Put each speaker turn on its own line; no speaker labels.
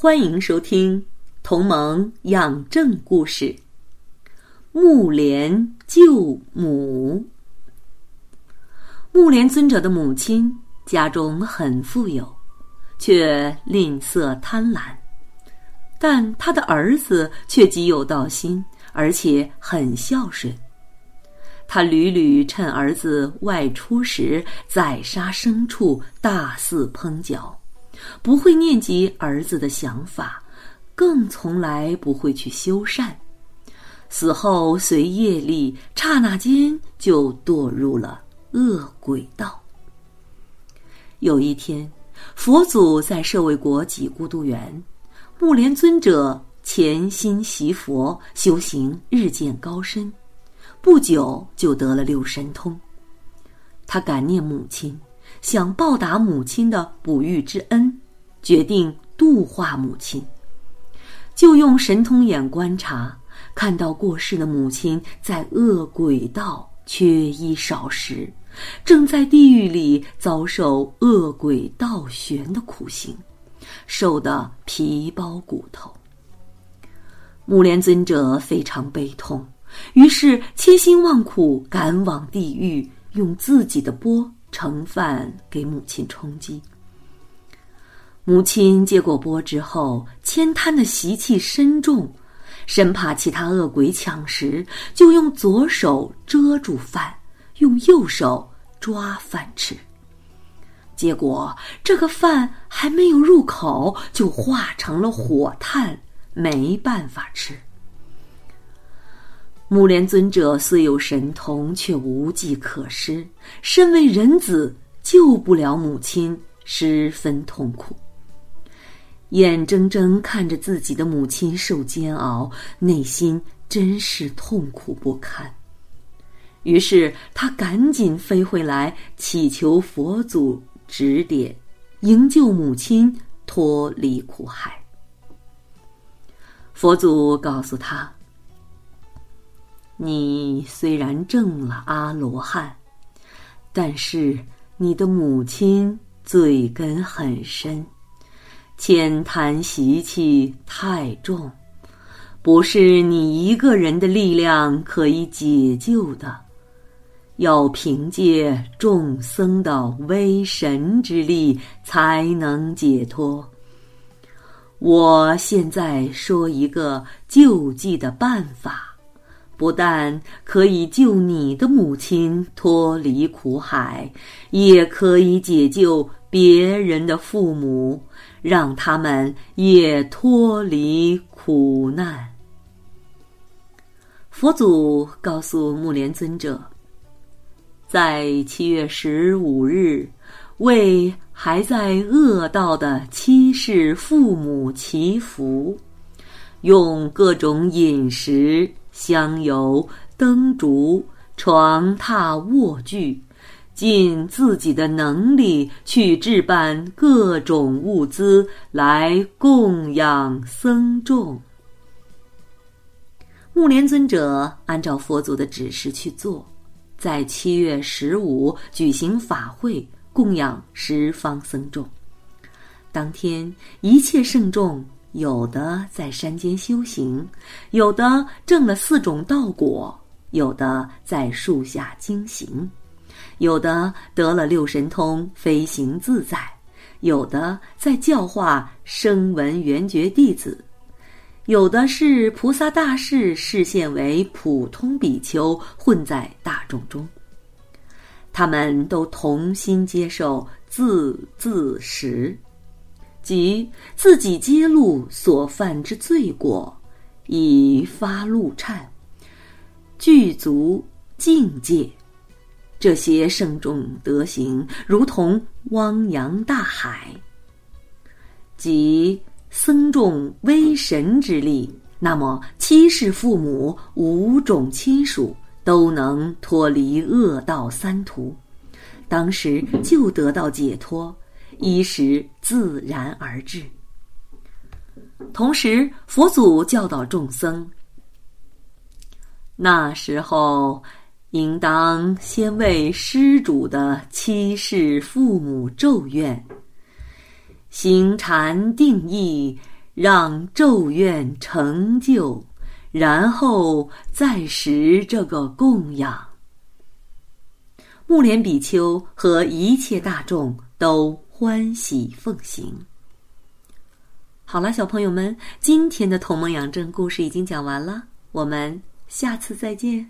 欢迎收听《同盟养正故事》。木莲救母。木莲尊者的母亲家中很富有，却吝啬贪婪，但他的儿子却极有道心，而且很孝顺。他屡屡趁儿子外出时宰杀牲畜，大肆烹嚼。不会念及儿子的想法，更从来不会去修善。死后随业力，刹那间就堕入了恶鬼道。有一天，佛祖在舍卫国几孤独园，木莲尊者潜心习佛，修行日渐高深，不久就得了六神通。他感念母亲。想报答母亲的哺育之恩，决定度化母亲。就用神通眼观察，看到过世的母亲在恶鬼道缺衣少食，正在地狱里遭受恶鬼倒悬的苦刑，受得皮包骨头。木莲尊者非常悲痛，于是千辛万苦赶往地狱，用自己的钵。盛饭给母亲充饥。母亲接过钵之后，悭贪的习气深重，生怕其他恶鬼抢食，就用左手遮住饭，用右手抓饭吃。结果这个饭还没有入口，就化成了火炭，没办法吃。木莲尊者虽有神通，却无计可施。身为人子，救不了母亲，十分痛苦。眼睁睁看着自己的母亲受煎熬，内心真是痛苦不堪。于是他赶紧飞回来，祈求佛祖指点，营救母亲脱离苦海。佛祖告诉他。你虽然证了阿罗汉，但是你的母亲罪根很深，浅贪习气太重，不是你一个人的力量可以解救的，要凭借众僧的威神之力才能解脱。我现在说一个救济的办法。不但可以救你的母亲脱离苦海，也可以解救别人的父母，让他们也脱离苦难。佛祖告诉木莲尊者，在七月十五日，为还在恶道的七世父母祈福，用各种饮食。香油、灯烛、床榻、卧具，尽自己的能力去置办各种物资来供养僧众。木莲尊者按照佛祖的指示去做，在七月十五举行法会，供养十方僧众。当天，一切圣众。有的在山间修行，有的证了四种道果，有的在树下经行，有的得了六神通，飞行自在，有的在教化声闻缘觉弟子，有的是菩萨大士示现为普通比丘，混在大众中。他们都同心接受自自食。即自己揭露所犯之罪过，以发怒忏，具足境界。这些圣众德行，如同汪洋大海，即僧众威神之力，那么七世父母、五种亲属都能脱离恶道三途，当时就得到解脱，衣食自然而至。同时，佛祖教导众僧：那时候，应当先为施主的七世父母咒愿。行禅定意，让咒愿成就，然后再食这个供养。木莲比丘和一切大众都欢喜奉行。好了，小朋友们，今天的《同盟养正》故事已经讲完了，我们下次再见。